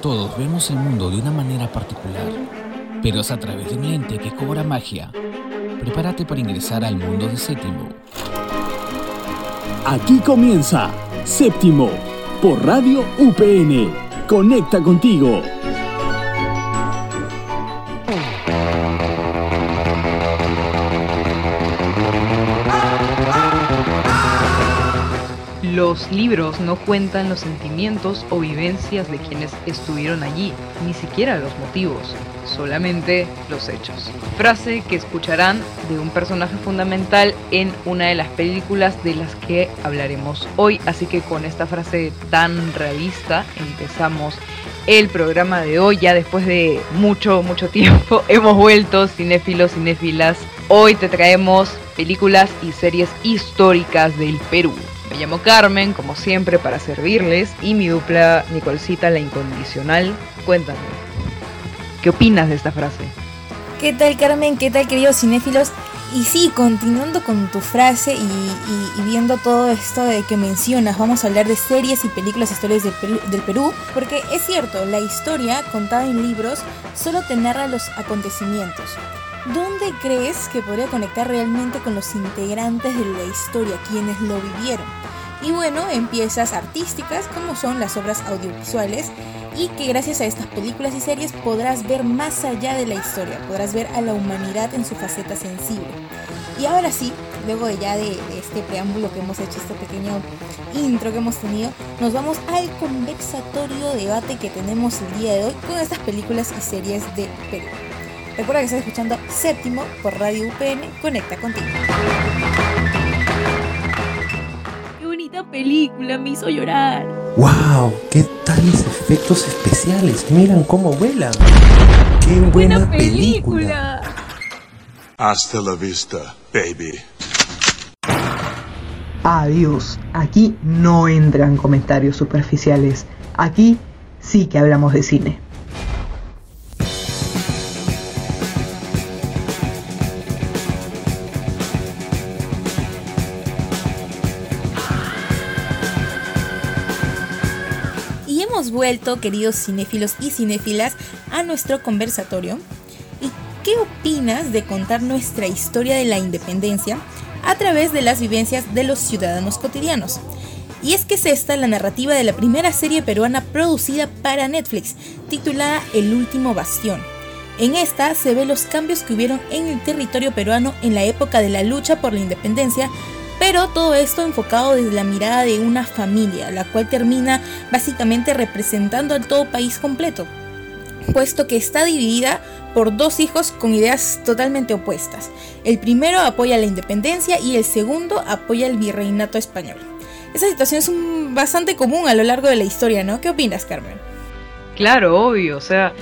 Todos vemos el mundo de una manera particular, pero es a través de un lente que cobra magia. Prepárate para ingresar al mundo de Séptimo. Aquí comienza Séptimo por Radio UPN. Conecta contigo. Los libros no cuentan los sentimientos o vivencias de quienes estuvieron allí, ni siquiera los motivos, solamente los hechos. Frase que escucharán de un personaje fundamental en una de las películas de las que hablaremos hoy. Así que con esta frase tan realista empezamos el programa de hoy. Ya después de mucho, mucho tiempo hemos vuelto, cinéfilos, cinéfilas. Hoy te traemos películas y series históricas del Perú. Me llamo Carmen, como siempre, para servirles, y mi dupla Nicolcita, la incondicional. Cuéntame, ¿qué opinas de esta frase? ¿Qué tal, Carmen? ¿Qué tal, queridos cinéfilos? Y sí, continuando con tu frase y, viendo todo esto de que mencionas, vamos a hablar de series y películas históricas del Perú, del Perú, porque es cierto, la historia contada en libros solo te narra los acontecimientos. ¿Dónde crees que podría conectar realmente con los integrantes de la historia, quienes lo vivieron? Y bueno, en piezas artísticas como son las obras audiovisuales y que gracias a estas películas y series podrás ver más allá de la historia, podrás ver a la humanidad en su faceta sensible. Y ahora sí, luego ya de, este preámbulo que hemos hecho, este pequeño intro que hemos tenido, nos vamos al conversatorio debate que tenemos el día de hoy con estas películas y series de Perú. Recuerda que estás escuchando Séptimo por Radio UPN. Conecta contigo. ¡Qué bonita película! Me hizo llorar. ¡Wow! ¿Qué tales efectos especiales? Miran cómo vuelan. ¡Qué buena, película! Hasta la vista, baby. Adiós. Aquí no entran comentarios superficiales. Aquí sí que hablamos de cine. Vuelto, queridos cinéfilos y cinéfilas, a nuestro conversatorio. ¿Y qué opinas de contar nuestra historia de la independencia a través de las vivencias de los ciudadanos cotidianos? Y es que es esta la narrativa de la primera serie peruana producida para Netflix, titulada El último bastión. En esta se ve los cambios que hubieron en el territorio peruano en la época de la lucha por la independencia pero todo esto enfocado desde la mirada de una familia, la cual termina básicamente representando al todo país completo, puesto que está dividida por dos hijos con ideas totalmente opuestas. El primero apoya la independencia y el segundo apoya el virreinato español. Esa situación es bastante común a lo largo de la historia, ¿no? ¿Qué opinas, Carmen? Claro, obvio, o sea,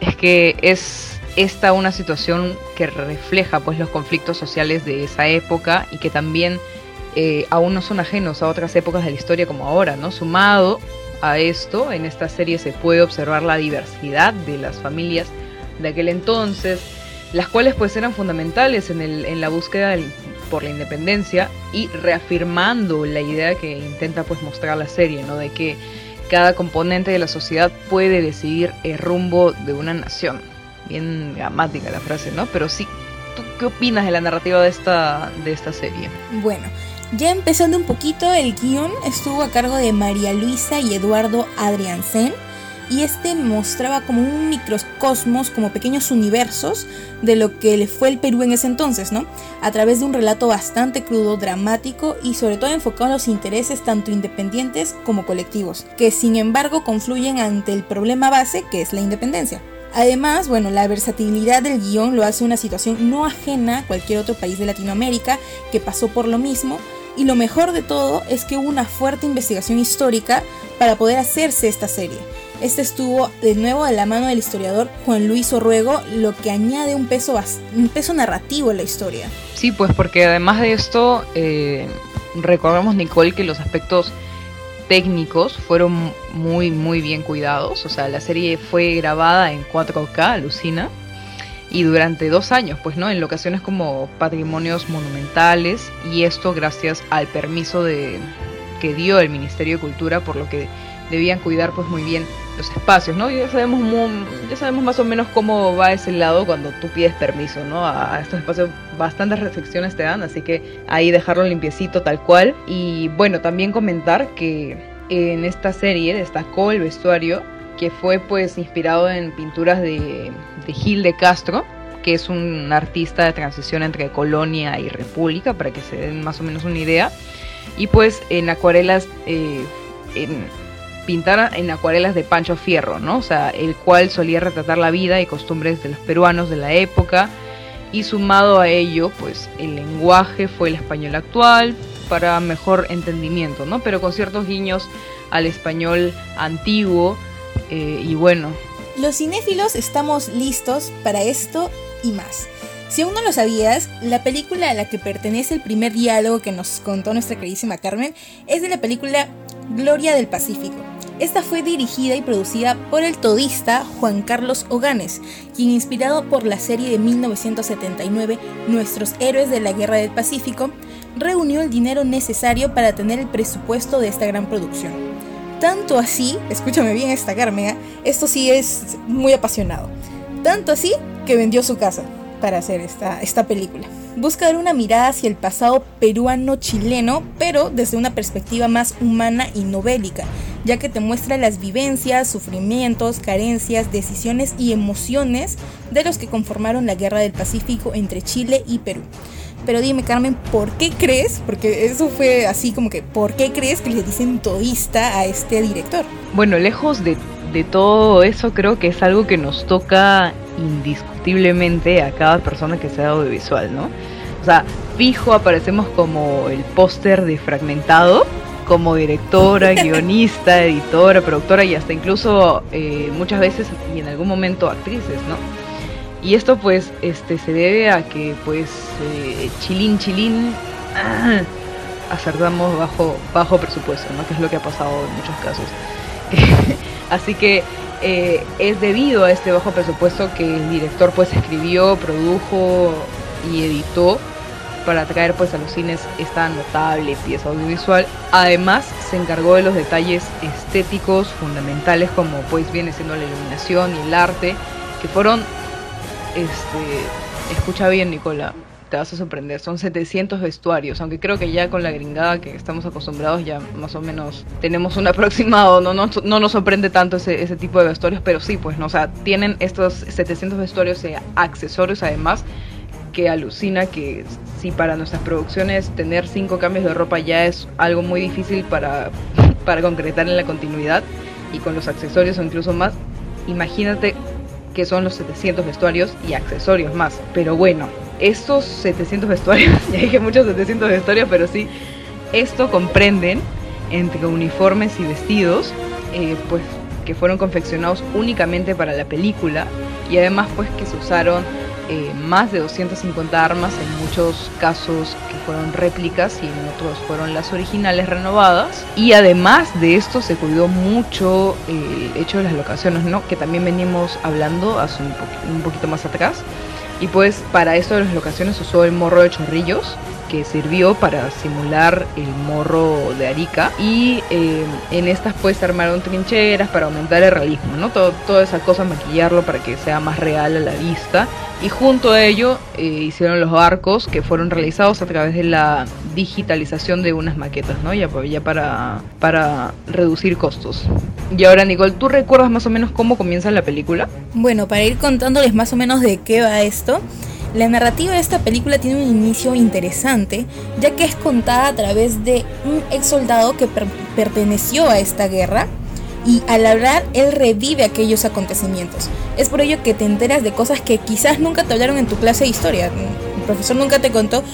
es que es esta una situación que refleja pues los conflictos sociales de esa época y que también eh, aún no son ajenos a otras épocas de la historia como ahora, ¿no? Sumado a esto, en esta serie se puede observar la diversidad de las familias de aquel entonces, las cuales pues eran fundamentales en, el, en la búsqueda por la independencia y reafirmando la idea que intenta pues mostrar la serie, ¿no? De que cada componente de la sociedad puede decidir el rumbo de una nación. Bien gramática la frase, ¿no? Pero sí, ¿tú qué opinas de la narrativa de esta, de esta serie? Bueno, ya empezando un poquito, el guion estuvo a cargo de María Luisa y Eduardo Adriansen y este mostraba como un microcosmos, como pequeños universos de lo que le fue el Perú en ese entonces, ¿no? A través de un relato bastante crudo, dramático y sobre todo enfocado en los intereses tanto independientes como colectivos, que sin embargo confluyen ante el problema base que es la independencia. Además, bueno, la versatilidad del guion lo hace una situación no ajena a cualquier otro país de Latinoamérica que pasó por lo mismo y lo mejor de todo es que hubo una fuerte investigación histórica para poder hacerse esta serie. Este estuvo de nuevo a la mano del historiador Juan Luis Orruego, lo que añade un peso, un peso narrativo en la historia. Sí, pues porque además de esto, eh, recordamos, Nicole, que los aspectos técnicos fueron muy, muy bien cuidados. O sea, la serie fue grabada en 4K, alucina y durante dos años, pues, ¿no? En locaciones como patrimonios monumentales y esto gracias al permiso de, que dio el Ministerio de Cultura, por lo que debían cuidar pues muy bien los espacios, ¿no? Ya sabemos, ya sabemos más o menos cómo va ese lado cuando tú pides permiso, ¿no? A estos espacios bastantes restricciones te dan, así que ahí dejarlo limpiecito tal cual. Y bueno, también comentar que en esta serie destacó el vestuario que fue pues inspirado en pinturas de, de Gil de Castro, que es un artista de transición entre colonia y república, para que se den más o menos una idea. Y pues en acuarelas, eh, en, pintar en acuarelas de Pancho Fierro, ¿no? O sea, el cual solía retratar la vida y costumbres de los peruanos de la época. Y sumado a ello, pues el lenguaje fue el español actual para mejor entendimiento, ¿no? Pero con ciertos guiños al español antiguo eh, y bueno. Los cinéfilos estamos listos para esto y más. Si aún no lo sabías, la película a la que pertenece el primer diálogo que nos contó nuestra queridísima Carmen es de la película Gloria del Pacífico. Esta fue dirigida y producida por el todista Juan Carlos Oganes, quien inspirado por la serie de 1979 Nuestros Héroes de la Guerra del Pacífico, reunió el dinero necesario para tener el presupuesto de esta gran producción. Tanto así, escúchame bien esta Carmen, esto sí es muy apasionado. Tanto así que vendió su casa para hacer esta, esta película. Busca dar una mirada hacia el pasado peruano-chileno, pero desde una perspectiva más humana y novélica, ya que te muestra las vivencias, sufrimientos, carencias, decisiones y emociones de los que conformaron la Guerra del Pacífico entre Chile y Perú. Pero dime, Carmen, ¿por qué crees? Porque eso fue así como que, ¿por qué crees que le dicen toísta a este director? Bueno, lejos de, de todo eso, creo que es algo que nos toca indiscutiblemente a cada persona que sea audiovisual, ¿no? O sea, fijo aparecemos como el póster de fragmentado, como directora, guionista, editora, productora y hasta incluso eh, muchas veces y en algún momento actrices, ¿no? Y esto pues este se debe a que pues eh, chilín chilín ah, acertamos bajo bajo presupuesto, ¿no? Que es lo que ha pasado en muchos casos. Así que eh, es debido a este bajo presupuesto que el director pues escribió, produjo y editó para traer pues a los cines esta notable pieza audiovisual. Además se encargó de los detalles estéticos fundamentales como pues viene siendo la iluminación y el arte que fueron este, escucha bien, Nicola, te vas a sorprender. Son 700 vestuarios, aunque creo que ya con la gringada que estamos acostumbrados ya más o menos tenemos un aproximado, no, no, no nos sorprende tanto ese, tipo de vestuarios, pero sí, pues, ¿no? o sea, tienen estos 700 vestuarios y accesorios además que alucina que si para nuestras producciones tener cinco cambios de ropa ya es algo muy difícil para, para concretar en la continuidad y con los accesorios o incluso más, imagínate que son los 700 vestuarios y accesorios más. Pero bueno, estos 700 vestuarios, ya dije muchos 700 vestuarios, pero sí, esto comprenden entre uniformes y vestidos, eh, pues que fueron confeccionados únicamente para la película y además pues que se usaron eh, más de 250 armas, en muchos casos que fueron réplicas y en otros fueron las originales renovadas. Y además de esto se cuidó mucho el hecho de las locaciones, ¿no? que también venimos hablando hace un, un poquito más atrás. Y pues para esto de las locaciones usó el morro de chorrillos, que sirvió para simular el morro de Arica y eh, en estas pues se armaron trincheras para aumentar el realismo, ¿no? Todo, toda esa cosa, maquillarlo para que sea más real a la vista y junto a ello eh, hicieron los arcos que fueron realizados a través de la digitalización de unas maquetas, ¿no? Ya, ya para, para reducir costos. Y ahora Nicole, ¿tú recuerdas más o menos cómo comienza la película? Bueno, para ir contándoles más o menos de qué va esto, la narrativa de esta película tiene un inicio interesante, ya que es contada a través de un ex soldado que perteneció a esta guerra y al hablar él revive aquellos acontecimientos. Es por ello que te enteras de cosas que quizás nunca te hablaron en tu clase de historia. El profesor nunca te contó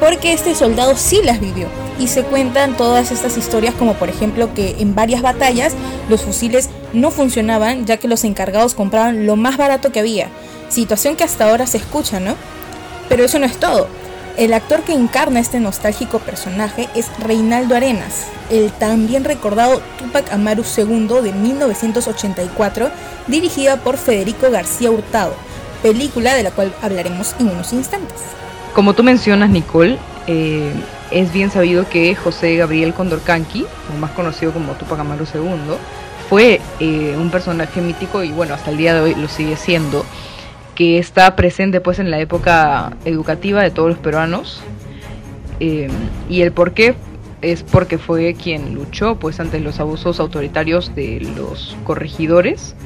porque este soldado sí las vivió. Y se cuentan todas estas historias como por ejemplo que en varias batallas los fusiles no funcionaban ya que los encargados compraban lo más barato que había situación que hasta ahora se escucha, ¿no? Pero eso no es todo. El actor que encarna este nostálgico personaje es Reinaldo Arenas, el también recordado Tupac Amaru II de 1984, dirigida por Federico García Hurtado, película de la cual hablaremos en unos instantes. Como tú mencionas, Nicole, eh, es bien sabido que José Gabriel Condorcanqui, o más conocido como Tupac Amaru II, fue eh, un personaje mítico y bueno, hasta el día de hoy lo sigue siendo, que está presente pues en la época educativa de todos los peruanos. Eh, y el por qué es porque fue quien luchó pues ante los abusos autoritarios de los corregidores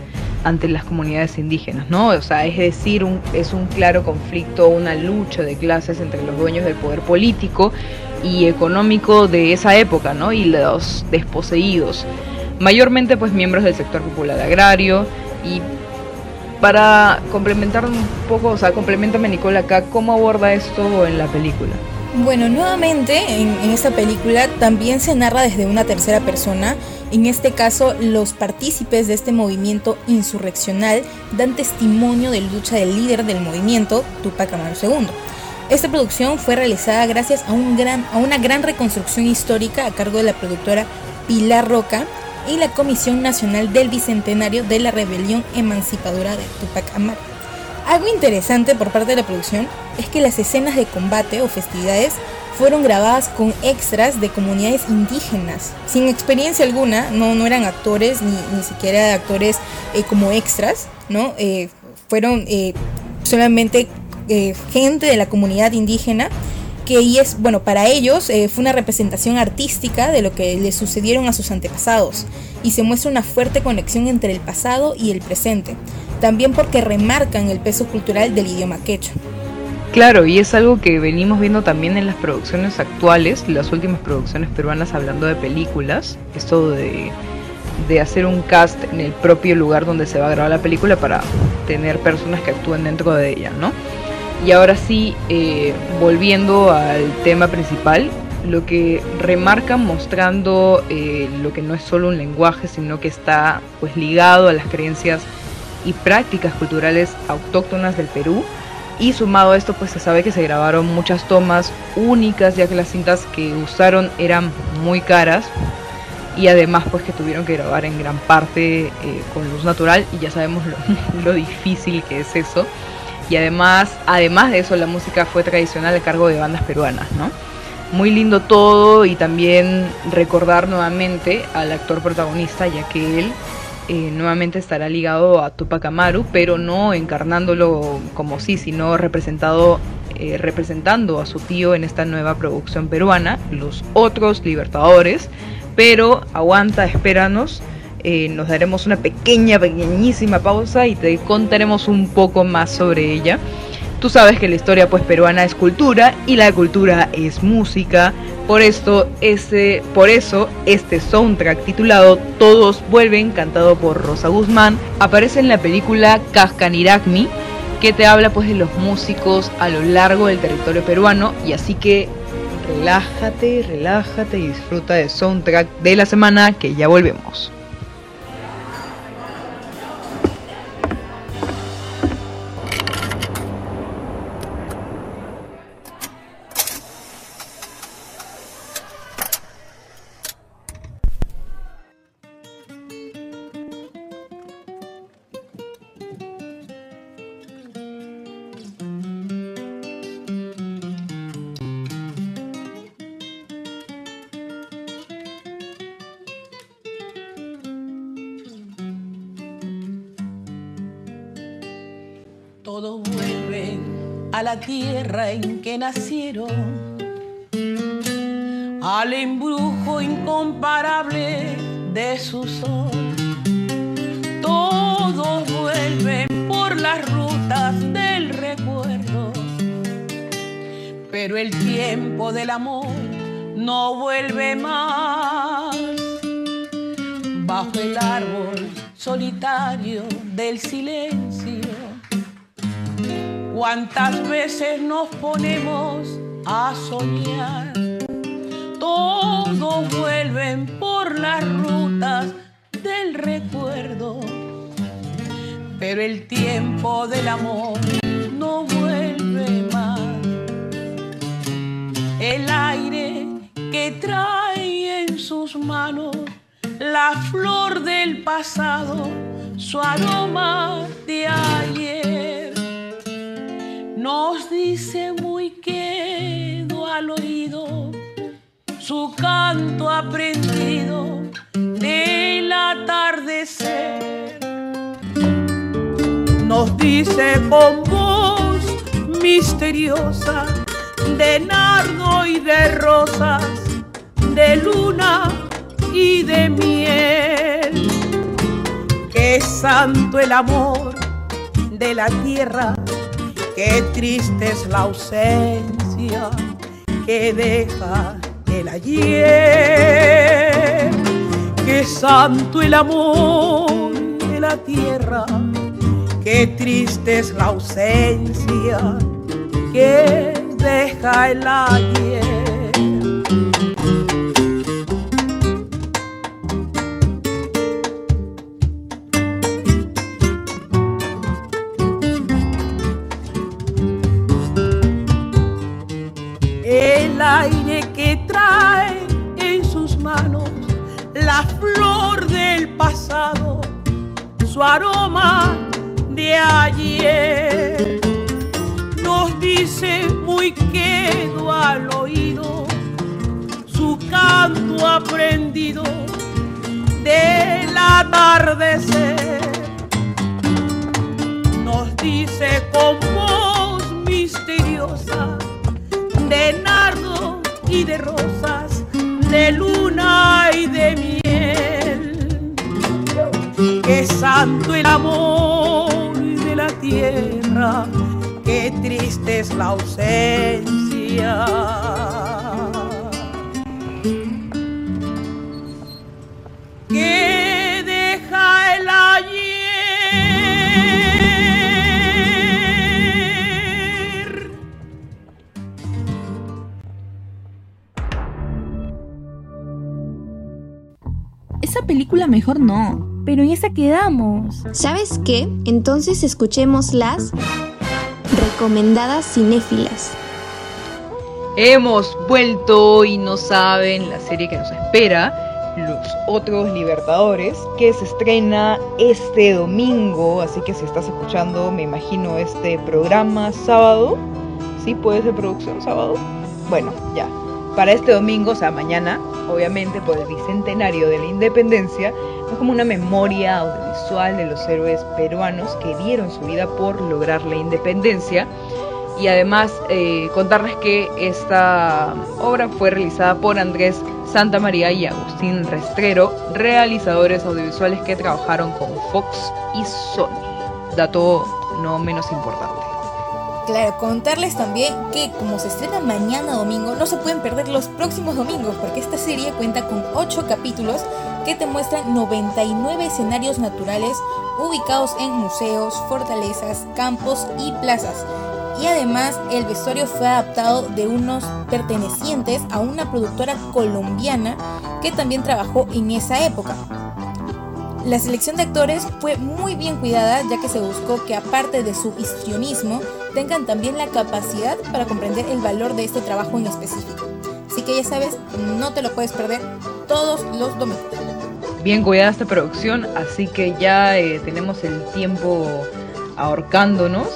ante las comunidades indígenas, ¿no? O sea, es decir, es un claro conflicto, una lucha de clases entre los dueños del poder político y económico de esa época, ¿no? Y los desposeídos, mayormente pues miembros del sector popular agrario y para complementar un poco, o sea, complementame Nicole acá, ¿cómo aborda esto en la película? Bueno, nuevamente en, en, esta película también se narra desde una tercera persona. En este caso, los partícipes de este movimiento insurreccional dan testimonio de lucha del líder del movimiento, Tupac Amaru II. Esta producción fue realizada gracias a, una gran reconstrucción histórica a cargo de la productora Pilar Roca y la Comisión Nacional del Bicentenario de la Rebelión Emancipadora de Tupac Amaru. Algo interesante por parte de la producción es que las escenas de combate o festividades fueron grabadas con extras de comunidades indígenas, sin experiencia alguna, no, no eran actores ni, ni siquiera actores eh, como extras, ¿no? Eh, fueron eh, solamente eh, gente de la comunidad indígena que es, bueno, para ellos eh, fue una representación artística de lo que les sucedieron a sus antepasados y se muestra una fuerte conexión entre el pasado y el presente, también porque remarcan el peso cultural del idioma quechua. Claro, y es algo que venimos viendo también en las producciones actuales, las últimas producciones peruanas hablando de películas, esto de, de hacer un cast en el propio lugar donde se va a grabar la película para tener personas que actúen dentro de ella, ¿no? Y ahora sí, eh, volviendo al tema principal, lo que remarca mostrando eh, lo que no es solo un lenguaje, sino que está pues ligado a las creencias y prácticas culturales autóctonas del Perú. Y sumado a esto, pues se sabe que se grabaron muchas tomas únicas, ya que las cintas que usaron eran muy caras. Y además, pues que tuvieron que grabar en gran parte eh, con luz natural. Y ya sabemos lo, lo difícil que es eso y además, además de eso, la música fue tradicional a cargo de bandas peruanas, ¿no? Muy lindo todo y también recordar nuevamente al actor protagonista, ya que él eh, nuevamente estará ligado a Tupac Amaru, pero no encarnándolo como sí, sino representado, eh, representando a su tío en esta nueva producción peruana, Los Otros Libertadores. Pero aguanta, espéranos eh, nos daremos una pequeña, pequeñísima pausa y te contaremos un poco más sobre ella. Tú sabes que la historia pues peruana es cultura y la cultura es música. Por esto, ese, por eso, este soundtrack titulado Todos vuelven, cantado por Rosa Guzmán, aparece en la película Cascaniragmi, que te habla pues de los músicos a lo largo del territorio peruano. Y así que relájate, relájate y disfruta del soundtrack de la semana que ya volvemos. Todos vuelven a la tierra en que nacieron, al embrujo incomparable de su sol. Todos vuelven por las rutas del recuerdo, pero el tiempo del amor no vuelve más. Bajo el árbol solitario del silencio cuántas veces nos ponemos a soñar. Todos vuelven por las rutas del recuerdo, pero el tiempo del amor no vuelve más. El aire que trae en sus manos la flor del pasado, su aroma de ayer nos dice muy quedo al oído canto aprendido del atardecer. Nos dice con voz misteriosa de nardo y de rosas, de luna y de miel. Que santo el amor de la tierra, qué triste es la ausencia que deja el ayer. Qué santo el amor de la tierra, qué triste es la ausencia que deja el ayer. Pasado, su aroma de ayer nos dice muy quedo al oído su canto aprendido del atardecer. Nos dice con voz misteriosa de nardo y de rosas, de luna y de miel. Santo el amor de la tierra qué triste es la ausencia. Que deja el ayer. Esa película mejor no, pero en esa quedamos. ¿Sabes qué? Entonces escuchemos las recomendadas cinéfilas. Hemos vuelto y no saben la serie que nos espera, Los Otros Libertadores, que se estrena este domingo, así que si estás escuchando, me imagino este programa sábado, ¿sí puede ser producción sábado? Bueno, ya. Para este domingo, o sea, mañana, obviamente por el bicentenario de la independencia, es como una memoria audiovisual de los héroes peruanos que dieron su vida por lograr la independencia y además eh, contarles que esta obra fue realizada por Andrés Santa María y Agustín Restrero, realizadores audiovisuales que trabajaron con Fox y Sony. Dato no menos importante. Claro, contarles también que como se estrena mañana domingo, no se pueden perder los próximos domingos, porque esta serie cuenta con 8 capítulos que te muestran 99 escenarios naturales ubicados en museos, fortalezas, campos y plazas. Y además el vestuario fue adaptado de unos pertenecientes a una productora colombiana que también trabajó en esa época. La selección de actores fue muy bien cuidada ya que se buscó que aparte de su histrionismo tengan también la capacidad para comprender el valor de este trabajo en específico. Así que ya sabes, no te lo puedes perder todos los domingos. Bien cuidada esta producción, así que ya eh, tenemos el tiempo ahorcándonos.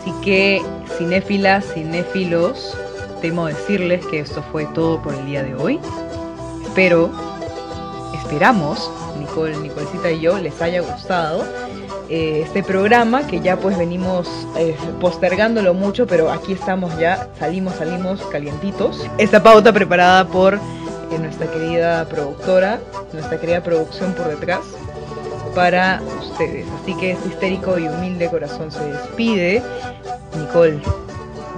Así que cinéfilas, cinéfilos, temo decirles que esto fue todo por el día de hoy. Espero, esperamos, Nicole, Nicolcita y yo les haya gustado eh, este programa que ya pues venimos eh, postergándolo mucho, pero aquí estamos ya, salimos, salimos calientitos. Esta pauta preparada por eh, nuestra querida productora, nuestra querida producción por detrás para ustedes. Así que este histérico y humilde corazón se despide. Nicole,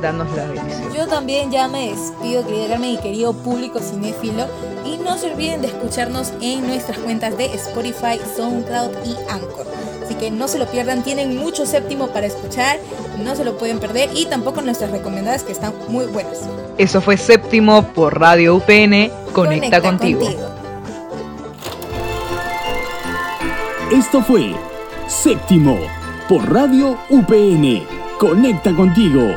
danos la bendición. Yo también ya me despido, querida Carmen y querido público cinéfilo. Y no se olviden de escucharnos en nuestras cuentas de Spotify, SoundCloud y Anchor. Así que no se lo pierdan, tienen mucho séptimo para escuchar, no se lo pueden perder y tampoco nuestras recomendadas que están muy buenas. Eso fue séptimo por Radio UPN. Conecta, Conecta contigo. contigo. Esto fue séptimo por Radio UPN. Conecta contigo.